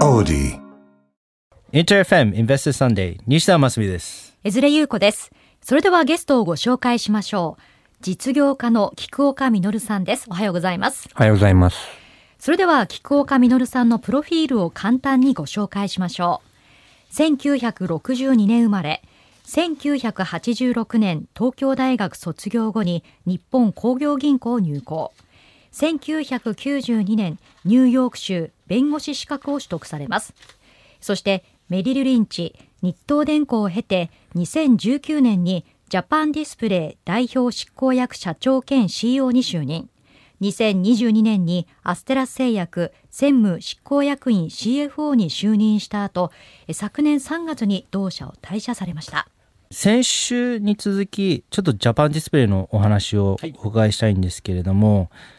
Odie. InterFM Investor Sunday 西田真澄です。江連優子です。それではゲストをご紹介しましょう。実業家の菊岡実さんです。おはようございます。おはようございます。それでは菊岡実さんのプロフィールを簡単にご紹介しましょう。1962年生まれ、1986年東京大学卒業後に日本工業銀行入行。1992年ニューヨーク州弁護士資格を取得されます。そしてメリル・リンチ、日東電工を経て2019年にジャパンディスプレイ代表執行役社長兼 CEO に就任。2022年にアステラス製薬専務執行役員 CFO に就任した後、昨年3月に同社を退社されました。先週に続き、ちょっとジャパンディスプレイのお話をお伺いしたいんですけれども、まあ、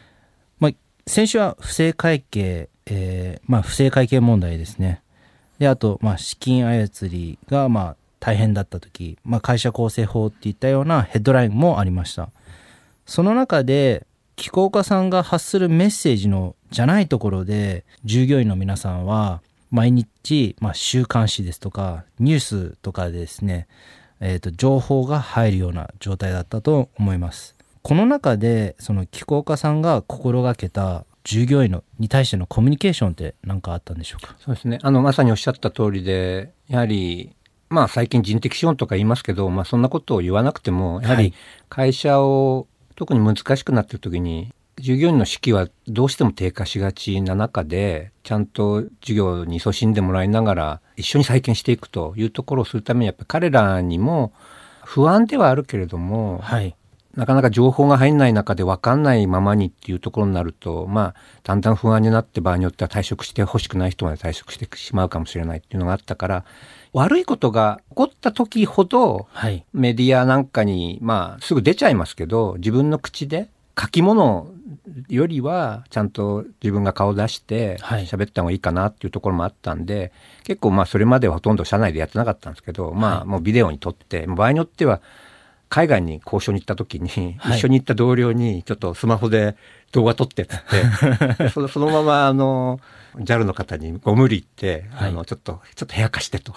先週は不正会計、えーまあ、不正会計問題ですね。で、あと、まあ、資金操りが、まあ、大変だった時、まあ、会社構成法っていったようなヘッドラインもありました。その中で、気候家さんが発するメッセージのじゃないところで、従業員の皆さんは、毎日、まあ、週刊誌ですとか、ニュースとかでですね、えーと、情報が入るような状態だったと思います。この中で、その気候家さんが心がけた従業員のに対してのコミュニケーションって何かあったんでしょうか？そうですね。あの、まさにおっしゃった通りで、やはり、まあ最近人的資本とか言いますけど、まあそんなことを言わなくても、やはり会社を特に難しくなっている時に、従業員の士気はどうしても低下しがちな中で、ちゃんと授業に勤しんでもらいながら、一緒に再建していくというところをするために、やっぱり彼らにも不安ではあるけれども、はい。なかなか情報が入んない中で分かんないままにっていうところになると、まあ、だんだん不安になって場合によっては退職してほしくない人まで退職してしまうかもしれないっていうのがあったから、悪いことが起こった時ほど、はい。メディアなんかに、まあ、すぐ出ちゃいますけど、自分の口で書き物よりは、ちゃんと自分が顔出して、はい喋った方がいいかなっていうところもあったんで、結構まあ、それまではほとんど社内でやってなかったんですけど、まあ、もうビデオに撮って、場合によっては、海外に交渉に行った時に、はい。一緒に行った同僚に、ちょっとスマホで動画撮ってっつって、そのそのまま、あの、JAL の方にご無理言って、はい。あの、ちょっと、ちょっと部屋貸してと。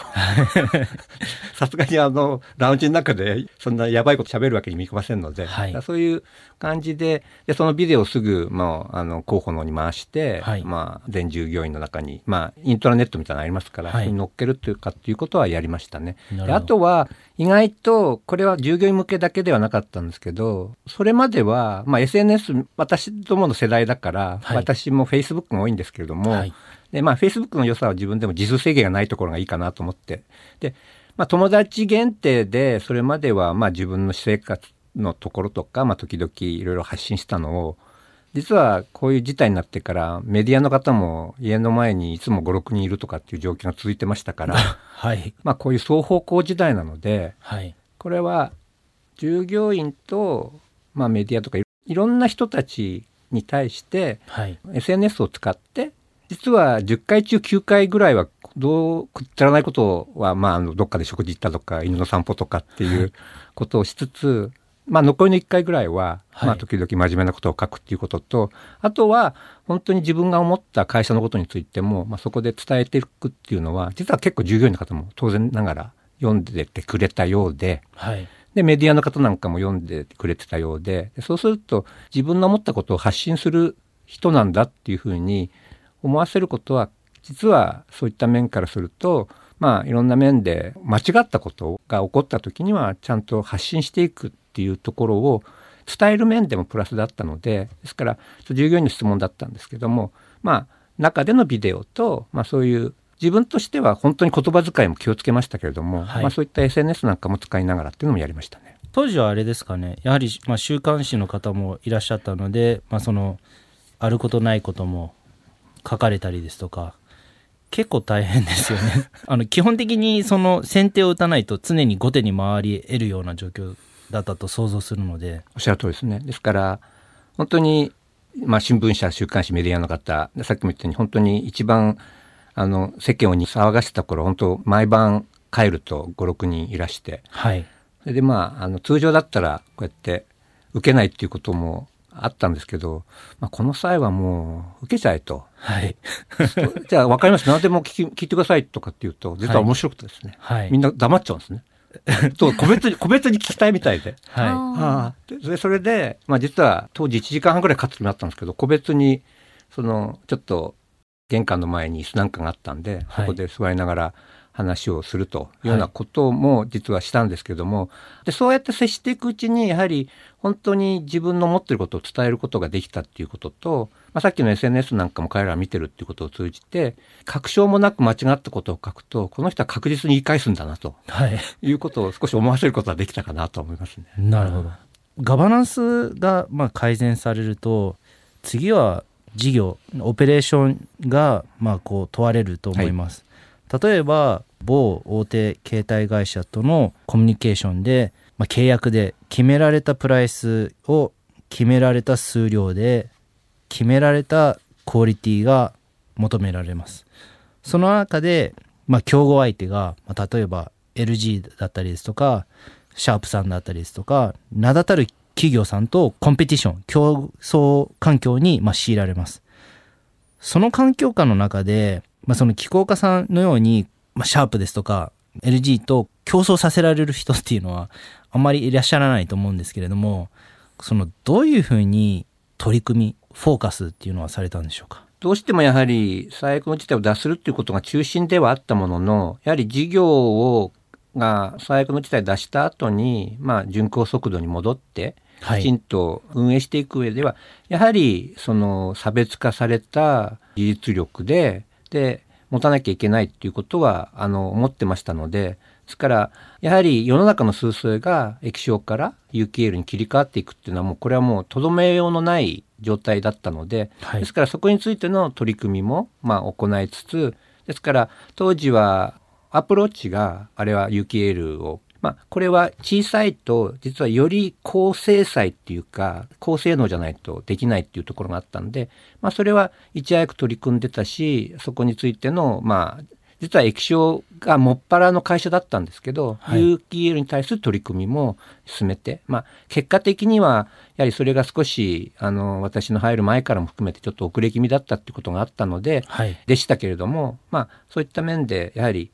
さすがにあの、ラウンジの中で、そんなやばいこと喋るわけにもいきませんので、はい。そういう感じで、で、そのビデオをすぐ、まあ、あの、候補の方に回して、はい。まあ、全従業員の中に、まあ、イントラネットみたいなのありますから、はい。乗っけるというかっていうことはやりましたね。あとは、意外と、これは従業員向けだけではなかったんですけど、それまでは、まあ、SNS、私どもの世代だから、はい。私も Facebook が多いんですけれども、はいで、まあ、Facebook の良さは自分でも自数制限がないところがいいかなと思って。で、まあ、友達限定で、それまでは、まあ、自分の私生活のところとか、まあ、時々いろいろ発信したのを、実はこういう事態になってから、メディアの方も家の前にいつも5、6人いるとかっていう状況が続いてましたから、はい。まあ、こういう双方向時代なので、はい。これは従業員と、まあ、メディアとかいいろんな人たちに対して、はい。SNS を使って、実は10回中9回ぐらいは、どうくだらないことは、まあ、あの、どっかで食事行ったとか、犬の散歩とかっていうことをしつつ、まあ、残りの1回ぐらいは、はいまあ、時々真面目なことを書くっていうことと、あとは、本当に自分が思った会社のことについても、まあ、そこで伝えていくっていうのは、実は結構従業員の方も当然ながら読んでてくれたようで、はい。で、メディアの方なんかも読んでくれてたようで、でそうすると自分の思ったことを発信する人なんだっていうふうに思わせることは、実はそういった面からすると、まあいろんな面で間違ったことが起こった時にはちゃんと発信していくっていうところを伝える面でもプラスだったので、ですから従業員の質問だったんですけども、まあ中でのビデオと、まあそういう自分としては本当に言葉遣いも気をつけましたけれども、はいまあそういった SNS なんかも使いながらっていうのもやりましたね。当時はあれですかね。やはり、まあ、週刊誌の方もいらっしゃったので、まあ、その、あることないことも書かれたりですとか、結構大変ですよね。あの、基本的にその先手を打たないと常に後手に回り得るような状況だったと想像するので、おっしゃる通りですね。ですから、本当に、まあ、新聞社、週刊誌、メディアの方、でさっきも言ったように、本当に一番、あの、世間をに騒がしてた頃、本当、毎晩帰ると5、6人いらして、はい。それでまあ、あの、通常だったら、こうやって、受けないっていうこともあったんですけど、まあ、この際はもう受けちゃえと。はい。じゃあ分かりました。何でも聞き聞いてくださいとかって言うと、実は面白くてですね。はい。みんな黙っちゃうんですね。と個別に、個別に聞きたいみたいで。はあああででそれで、まあ、実は当時1時間半ぐらい勝つになったんですけど個別にそのちょっと玄関の前に椅子なんかがあったんで、はいそこで座りながら話をするというようなことも実はしたんですけども、でそうやって接していくうちにやはり本当に自分の持ってることを伝えることができたっていうことと、まあ、さっきの SNS なんかも彼らは見てるっていうことを通じて確証もなく間違ったことを書くとこの人は確実に言い返すんだなとい。はい。いうことを少し思わせることができたかなと思いますね。なるほど。ガバナンスがまあ改善されると次は事業オペレーションがまあこう問われると思います。例えば某大手携帯会社とのコミュニケーションで、まあ、契約で決められたプライスを決められた数量で決められたクオリティが求められます。その中で、まあ、競合相手が、まあ、例えば LG だったりですとかシャープさんだったりですとか名だたる企業さんとコンペティション競争環境にまあ強いられますその環境下の中で、まあ、その気候家さんのように、まあ、シャープですとか LG と競争させられる人っていうのはあんまりいらっしゃらないと思うんですけれどもそのどういうふうに取り組みフォーカスっていうのはされたんでしょうか？どうしてもやはり最悪の事態を脱するっていうことが中心ではあったものの、やはり事業をが最悪の事態を脱した後に、まあ、巡航速度に戻って、はい。きちんと運営していく上では、やはりその差別化された技術力で、で、持たなきゃいけないっていうことは、あの、思ってましたので、ですから、やはり世の中の数勢が液晶から UKL に切り替わっていくっていうのはもう、これはもうとどめようのない状態だったので、はい。ですからそこについての取り組みも、まあ、行いつつ、ですから当時はアプローチがあれは UKL をまあ、これは小さいと実はより高精細っていうか高性能じゃないとできないっていうところがあったんで、まあ、それはいち早く取り組んでたしそこについてのまあ実は液晶がもっぱらの会社だったんですけど、はい。UKL に対する取り組みも進めて、まあ、結果的にはやはりそれが少しあの私の入る前からも含めてちょっと遅れ気味だったってことがあったので、はい。でしたけれども、まあ、そういった面でやはり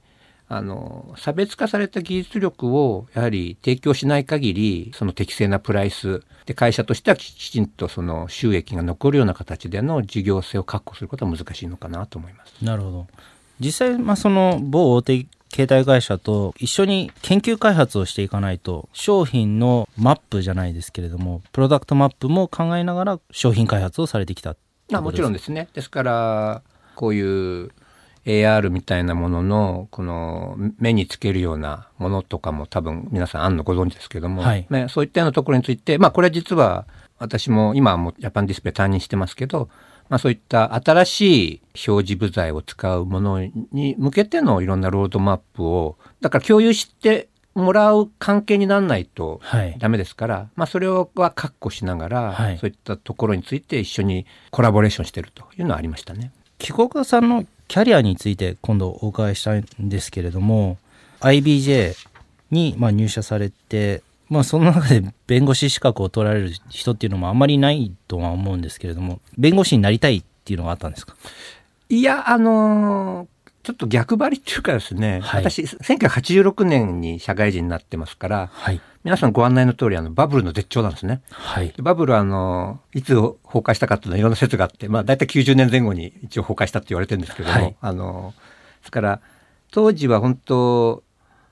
あの差別化された技術力をやはり提供しない限りその適正なプライスで会社としてはききちんとその収益が残るような形での事業性を確保することは難しいのかなと思います。なるほど実際、まあ、その某大手携帯会社と一緒に研究開発をしていかないと商品のマップじゃないですけれどもプロダクトマップも考えながら商品開発をされてきたってまあ、もちろんでですね。ですからこういう AR みたいなもののこの目につけるようなものとかも多分皆さんあんのご存知ですけども、はいね、そういったようなところについてまあこれは実は私も今はもうジャパンディスプレイ担任してますけど、まあ、そういった新しい表示部材を使うものに向けてのいろんなロードマップをだから共有してもらう関係にならないとはいダメですから、まあ、それは確保しながら、はいそういったところについて一緒にコラボレーションしてるというのはありましたね。帰国さんのキャリアについて今度お伺いしたいんですけれども IBJ にまあ入社されて、まあ、その中で弁護士資格を取られる人っていうのもあんまりいないとは思うんですけれども弁護士になりたいっていうのがあったんですか？いや、あのーちょっと逆張りっていうかですね、はい。私、1986年に社会人になってますから、はい。皆さんご案内の通り、あの、バブルの絶頂なんですね。はい。でバブルは、あの、いつ崩壊したかっていうのはいろんな説があって、まあ、大体90年前後に一応崩壊したって言われてるんですけども、はい。あの、ですから、当時は本当、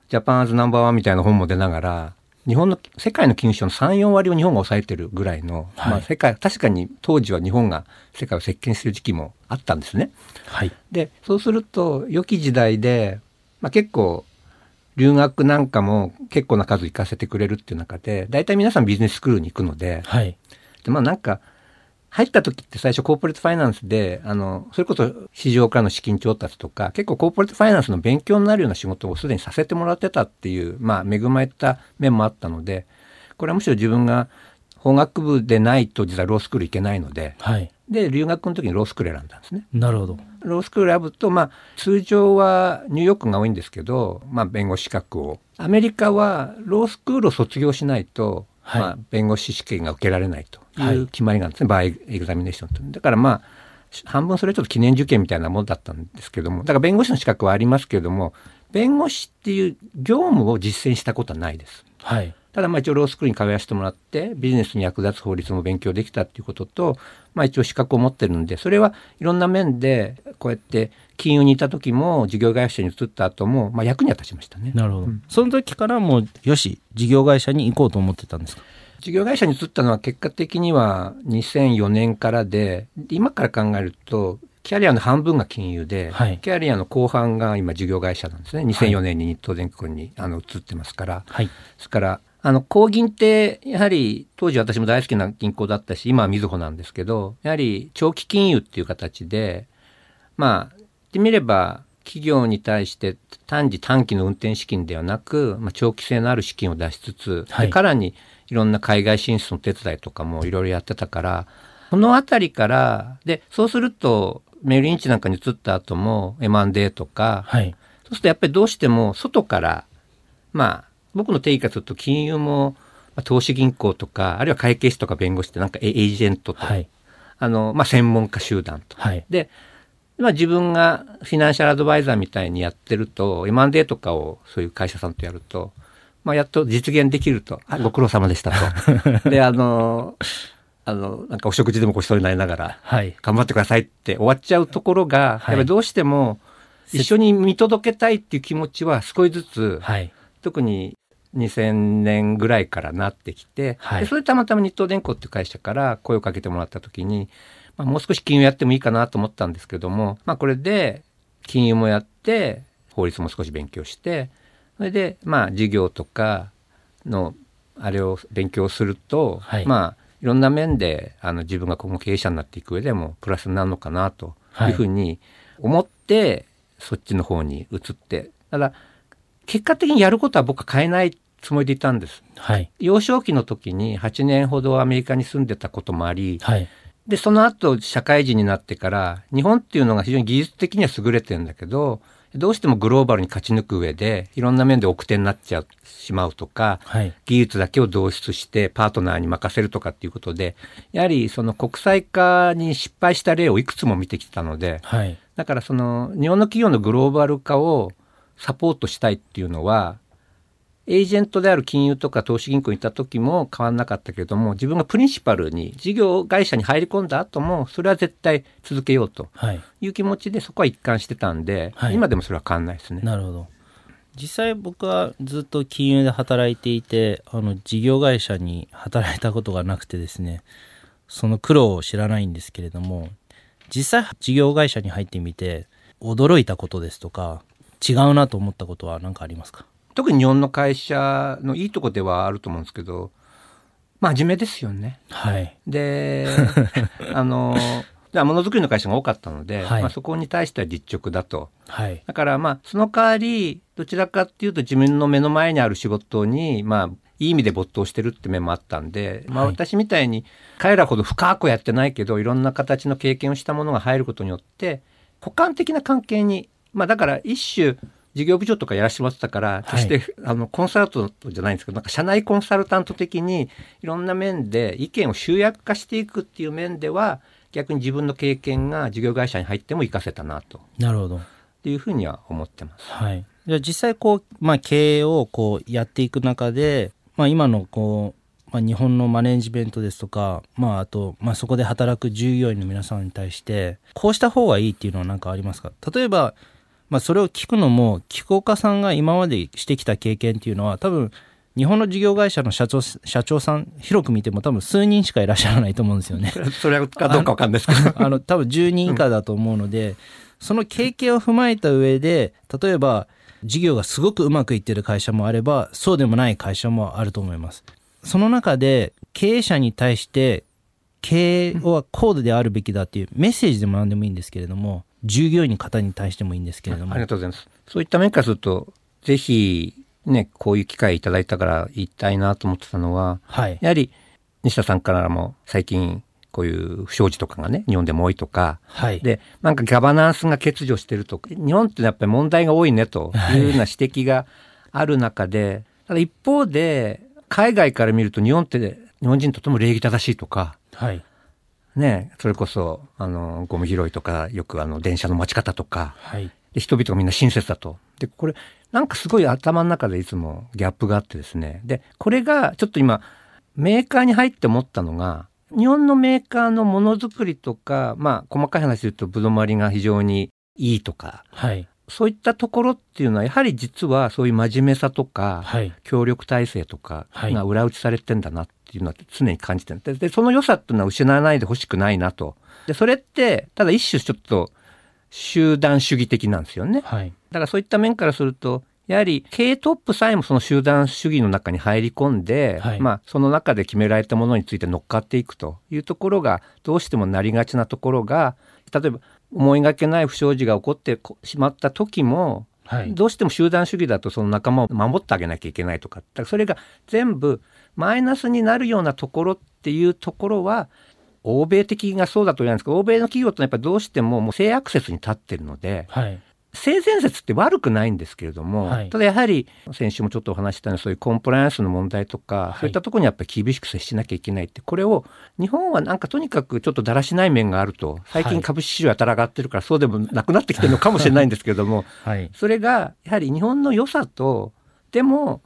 ジャパンアズナンバーワンみたいな本も出ながら、日本の、世界の金融市場の3、4割を日本が抑えてるぐらいの、はい。まあ、世界、確かに当時は日本が世界を席巻する時期もあったんですね。はい。でそうすると良き時代で、まあ、結構留学なんかも結構な数行かせてくれるっていう中で大体皆さんビジネススクールに行くのではい。でまあなんか入った時って最初コーポレートファイナンスであのそれこそ市場からの資金調達とか結構コーポレートファイナンスの勉強になるような仕事をすでにさせてもらってたっていうまあ恵まれた面もあったのでこれはむしろ自分が法学部でないと実はロースクール行けないのではいで留学の時にロースクール選んだんですね。なるほどロースクール選ぶと、まあ、通常はニューヨークが多いんですけど、まあ、弁護士資格を。アメリカはロースクールを卒業しないと、はいまあ、弁護士試験が受けられないとはいいう決まりがあるんですね、バイエグザミネーションと。だからまあ半分それちょっと記念受験みたいなものだったんですけどもだから弁護士の資格はありますけれども弁護士っていう業務を実践したことはないです。はい。ただまあ一応ロースクールに通わせてもらってビジネスに役立つ法律も勉強できたっていうことと、まあ、一応資格を持ってるんでそれはいろんな面でこうやって金融にいた時も事業会社に移った後も、まあ、役には立ちましたね。なるほど。その時からもう、よし、事業会社に行こうと思ってたんですか？事業会社に移ったのは結果的には2004年からで今から考えるとキャリアの半分が金融で、はいキャリアの後半が今事業会社なんですね2004年に日東電工にあの移ってますから、はい。ですからあの高銀ってやはり当時私も大好きな銀行だったし今はみずほなんですけどやはり長期金融っていう形でまあ言ってみれば企業に対して単時短期の運転資金ではなく、まあ、長期性のある資金を出しつつ、はいでさらにいろんな海外進出の手伝いとかもいろいろやってたからこの辺りからでそうするとメルリンチなんかに移った後も M&A とか、はい。そうするとやっぱりどうしても外からまあ僕の定義からすると金融もまあ投資銀行とかあるいは会計士とか弁護士ってなんかエエージェントと、はい。あのまあ、専門家集団と。はい。で、まあ、自分がフィナンシャルアドバイザーみたいにやってると M&A とかをそういう会社さんとやると、まあ、やっと実現できると「あご苦労様でしたと」であのあのなんかお食事でもごちそうになりながらはい。頑張ってくださいって終わっちゃうところが、はいやっぱりどうしても一緒に見届けたいっていう気持ちは少しずつ、はい。特に2000年ぐらいからなってきて、はい。でそれでたまたま日東電工っていう会社から声をかけてもらった時に、まあ、もう少し金融やってもいいかなと思ったんですけども、まあ、これで金融もやって法律も少し勉強してそれでまあ事業とかのあれを勉強すると、はい。まあいろんな面であの自分が今後経営者になっていく上でもプラスになるのかなというふうに思って、そっちの方に移って。ただ結果的にやることは僕は変えないつもりでいたんです。はい。幼少期の時に8年ほどアメリカに住んでたこともありはい。でその後社会人になってから日本っていうのが非常に技術的には優れてるんだけどどうしてもグローバルに勝ち抜く上でいろんな面で奥手になっちゃうしまうとかはい。技術だけを導出してパートナーに任せるとかっていうことでやはりその国際化に失敗した例をいくつも見てきたのではい。だからその日本の企業のグローバル化をサポートしたいっていうのはエージェントである金融とか投資銀行にいた時も変わんなかったけれども自分がプリンシパルに事業会社に入り込んだ後もそれは絶対続けようとはい。いう気持ちでそこは一貫してたんで、はい今でもそれは変わんないですね。なるほど。実際僕はずっと金融で働いていて、あの、事業会社に働いたことがなくてですね、その苦労を知らないんですけれども、実際事業会社に入ってみて、驚いたことですとか、違うなと思ったことは何かありますか？特に日本の会社のいいとこではあると思うんですけど真面目ですよね。はい。で あのものづくりの会社が多かったので、はいまあ、そこに対しては実直だと。はい。だからまあその代わりどちらかっていうと自分の目の前にある仕事にまあいい意味で没頭してるって面もあったんで、まあ、はい私みたいに彼らほど深くやってないけどいろんな形の経験をしたものが入ることによって補完的な関係にまあだから一種事業部長とかやらせてもらってたから決して、あのコンサルタントじゃないんですけどなんか社内コンサルタント的にいろんな面で意見を集約化していくっていう面では逆に自分の経験が事業会社に入っても活かせたなと。なるほど。っていうふうには思ってます。はい。じゃあ実際こう、まあ経営をこうやっていく中で、まあ今のこう、まあ日本のマネジメントですとか、まああと、まあそこで働く従業員の皆さんに対して、こうした方がいいっていうのは何かありますか？例えば、まあそれを聞くのも、寄稿家さんが今までしてきた経験っていうのは多分、日本の事業会社の社長、社長さん、広く見ても多分数人しかいらっしゃらないと思うんですよね。それかどうかわかんないですけど。あの多分10人以下だと思うので、その経験を踏まえた上で例えば事業がすごくうまくいってる会社もあればそうでもない会社もあると思いますその中で経営者に対して経営は高度であるべきだっていうメッセージでも何でもいいんですけれども従業員の方に対してもいいんですけれども。ありがとうございます。そういった面からすると、ぜひ、ね、こういう機会いただいたから言いたいなと思ってたのは、はい。やはり西田さんからも最近こういう不祥事とかがね、日本でも多いとか、はい。で、なんかガバナンスが欠如してるとか、日本ってやっぱり問題が多いねというような指摘がある中で、ただ一方で、海外から見ると日本って日本人とても礼儀正しいとか、はい。ね、それこそあのゴミ拾いとかよくあの電車の待ち方とかはい。で人々がみんな親切だと。でこれなんかすごい頭の中でいつもギャップがあってですねでこれがちょっと今メーカーに入って思ったのが日本のメーカーのものづくりとかまあ細かい話で言うとぶどまりが非常にいいとかはい。そういったところっていうのはやはり実はそういう真面目さとか、はい。協力体制とかはいが裏打ちされてんだなっていうのは常に感じてる。ででその良さっていうのは失わないでほしくないなと。でそれってただ一種ちょっと集団主義的なんですよね。はい。だからそういった面からするとやはり経営トップさえもその集団主義の中に入り込んで、はい。まあその中で決められたものについて乗っかっていくというところがどうしてもなりがちなところが例えば思いがけない不祥事が起こってしまった時もはい。どうしても集団主義だとその仲間を守ってあげなきゃいけないとか。だからそれが全部マイナスになるようなところっていうところは欧米的がそうだと言うんですけど欧米の企業ってやっぱりどうしてももう性アクセスに立ってるのではい。性善説って悪くないんですけれども、はいただやはり先週もちょっとお話ししたようにそういうコンプライアンスの問題とか、いそういったところにやっぱり厳しく接しなきゃいけないってこれを日本はなんかとにかくちょっとだらしない面があると最近はい株式市場やたら上がってるからそうでもなくなってきてるのかもしれないんですけれどもはい。それがやはり日本の良さとでも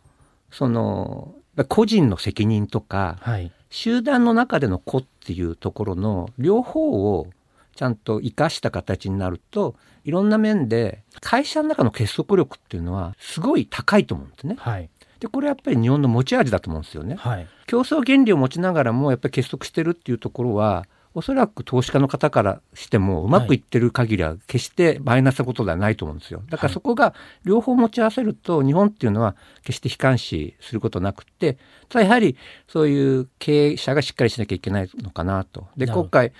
その個人の責任とかはい。集団の中での個っていうところの両方をちゃんと生かした形になるといろんな面で会社の中の結束力っていうのはすごい高いと思うんですね。はい。でこれやっぱり日本の持ち味だと思うんですよね。はい。競争原理を持ちながらもやっぱり結束してるっていうところはおそらく投資家の方からしてもうまくいってる限りは決してマイナスなことではないと思うんですよ。だからそこが両方持ち合わせると日本っていうのは決して悲観視することなくってただやはりそういう経営者がしっかりしなきゃいけないのかなと。で今回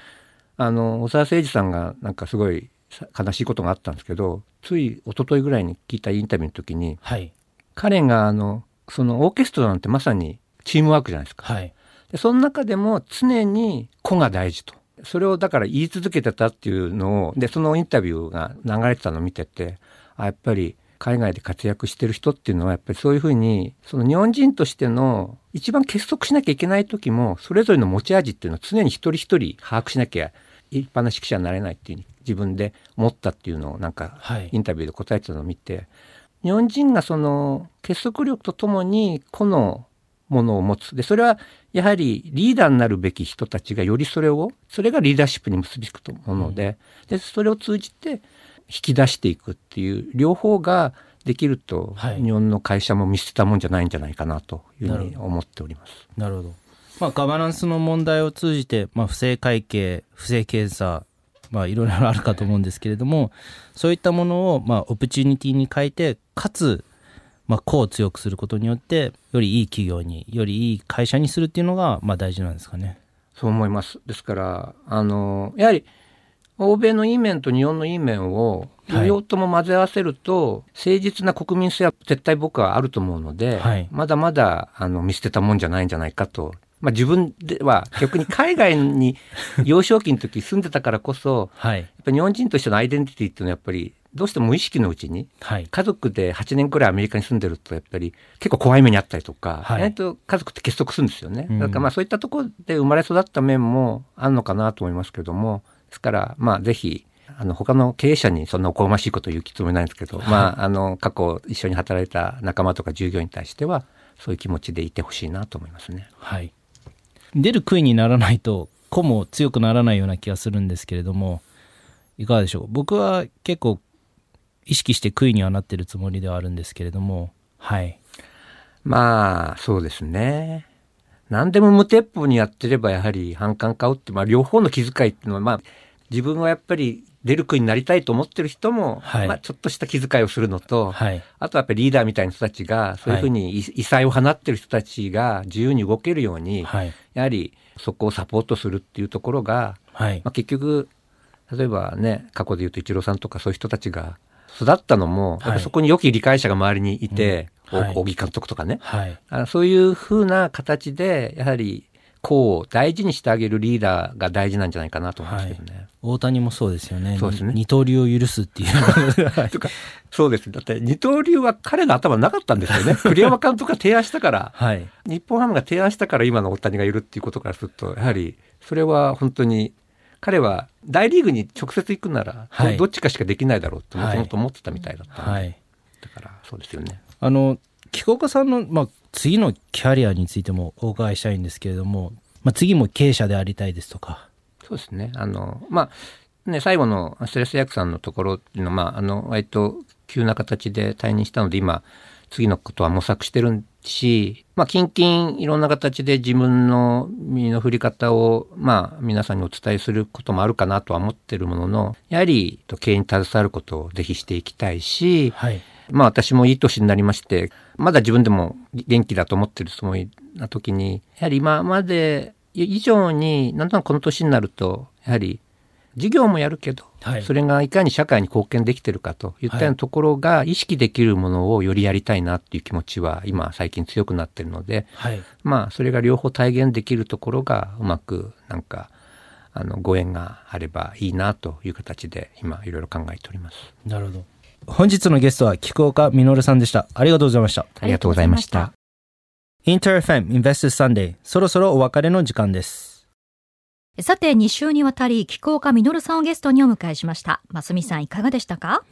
あの小沢誠二さんがなんかすごい悲しいことがあったんですけどつい一昨日ぐらいに聞いたインタビューの時にはい。彼があのそのオーケストラなんてまさにチームワークじゃないですか。はい。でその中でも常に個が大事と。それをだから言い続けてたっていうのをでそのインタビューが流れてたのを見ててあやっぱり海外で活躍してる人っていうのはやっぱりそういうふうにその日本人としての一番結束しなきゃいけない時もそれぞれの持ち味っていうのを常に一人一人把握しなきゃ一般の指揮者になれないっていう自分で思ったっていうのをなんかはいインタビューで答えてたのを見て日本人がその結束力とともに個のものを持つでそれはやはりリーダーになるべき人たちがよりそれをそれがリーダーシップに結びつくと思うので,、でそれを通じて引き出していくっていう両方ができると、はい日本の会社も見捨てたもんじゃないんじゃないかなというふうに思っております。なるほど。まあ、ガバナンスの問題を通じて、まあ、不正会計、不正検査、まあ、いろいろあるかと思うんですけれども、そういったものを、まあ、オプチュニティに変えて、かつ、まあ、個を強くすることによって、よりいい企業に、よりいい会社にするっていうのが、まあ、大事なんですかね。そう思います。ですから、あの、やはり、欧米のいい面と日本のいい面をはい両方とも混ぜ合わせると、誠実な国民性は絶対僕はあると思うので、はいまだまだあの見捨てたもんじゃないんじゃないかと。まあ自分では逆に海外に 幼少期の時住んでたからこそ、はい。やっぱり日本人としてのアイデンティティっていうのはやっぱりどうしても無意識のうちにはい。家族で8年くらいアメリカに住んでるとやっぱり結構怖い目にあったりとか、はいと家族って結束するんですよね。うんだからまあそういったところで生まれ育った面もあるのかなと思いますけどもですからまあぜひあの他の経営者にそんなおこがましいことを言う気つもりないんですけど、まああの過去一緒に働いた仲間とか従業員に対してはそういう気持ちでいてほしいなと思いますね。はい。出る杭にならないと、個も強くならないような気がするんですけれども、いかがでしょう？僕は結構意識して杭にはなってるつもりではあるんですけれども、はい。まあそうですね。何でも無鉄砲にやってればやはり反感買うって、まあ、両方の気遣いっていうのは、まあ、自分はやっぱり出る杭になりたいと思ってる人も、はいまあ、ちょっとした気遣いをするのと、はい。あとはやっぱりリーダーみたいな人たちがそういうふうに異異彩を放ってる人たちが自由に動けるように、はい。やはりそこをサポートするっていうところが、はいまあ、。結局例えばね過去で言うとイチローさんとかそういう人たちが育ったのも、やっぱりそこに良き理解者が周りにいて、うんはいお扇監督とかね、はい。あそういうふうな形でやはり子を大事にしてあげるリーダーが大事なんじゃないかなと思いますけどね。大谷もそうですよね。そうですね二刀流を許すっていう。は いとかそうですだって二刀流は彼の頭なかったんですよね 栗山監督が提案したからはい。日本ハムが提案したから今の大谷がいるっていうことからするとやはりそれは本当に彼は大リーグに直接行くなら、はいどっちかしかできないだろうともはいともと思ってたみたいだったはい。だからそうですよね。あの、菊岡さんの、まあ、次のキャリアについてもお伺いしたいんですけれども、まあ、次も経営者でありたいですとか。そうですね。あの、まあ、ね、最後のストレス薬さんのところっていうのは、まあ、あの、割と急な形で退任したので、今、次のことは模索してるし、まあ、近々いろんな形で自分の身の振り方を、まあ、皆さんにお伝えすることもあるかなとは思ってるものの、やはり、経営に携わることをぜひしていきたいし、はい。まあ私もいい年になりまして、まだ自分でも元気だと思ってるつもりな時に、やはり今まで以上に、なんとなくこの年になると、やはり事業もやるけど、はいそれがいかに社会に貢献できてるかといったようなところが意識できるものをよりやりたいなっていう気持ちは今最近強くなってるので、はい。まあそれが両方体現できるところがうまくなんかあのご縁があればいいなという形で今いろいろ考えております。なるほど。本日のゲストは菊岡実さんでした。ありがとうございました。ありがとうございました。インター FM Investors Sunday そろそろお別れの時間です。さて2週にわたり菊岡実さんをゲストにお迎えしましたますみさんいかがでしたか？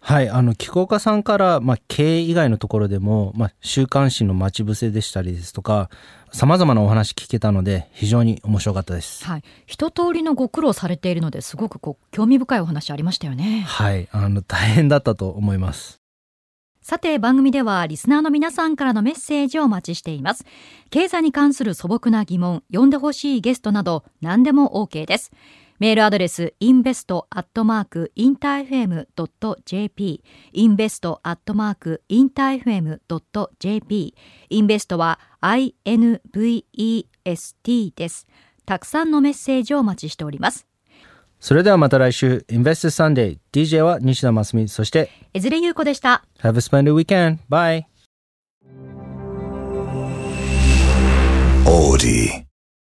はい、あの、菊岡さんから、まあ、経営以外のところでも、まあ、週刊誌の待ち伏せでしたりですとか、様々なお話聞けたので、非常に面白かったです。はい一通りのご苦労されているのですごくこう興味深いお話ありましたよねはい、あの、大変だったと思います。さて番組ではリスナーの皆さんからのメッセージをお待ちしています。経済に関する素朴な疑問呼んでほしいゲストなど何でも OK です。メールアドレス invest.interfm.jp invest.interfm.jp インベストは INVEST です。たくさんのメッセージをお待ちしております。それではまた来週、Investors Sunday。DJ は西田真澄、そして、江連優子でした Have a splendid weekend. Bye. Audi.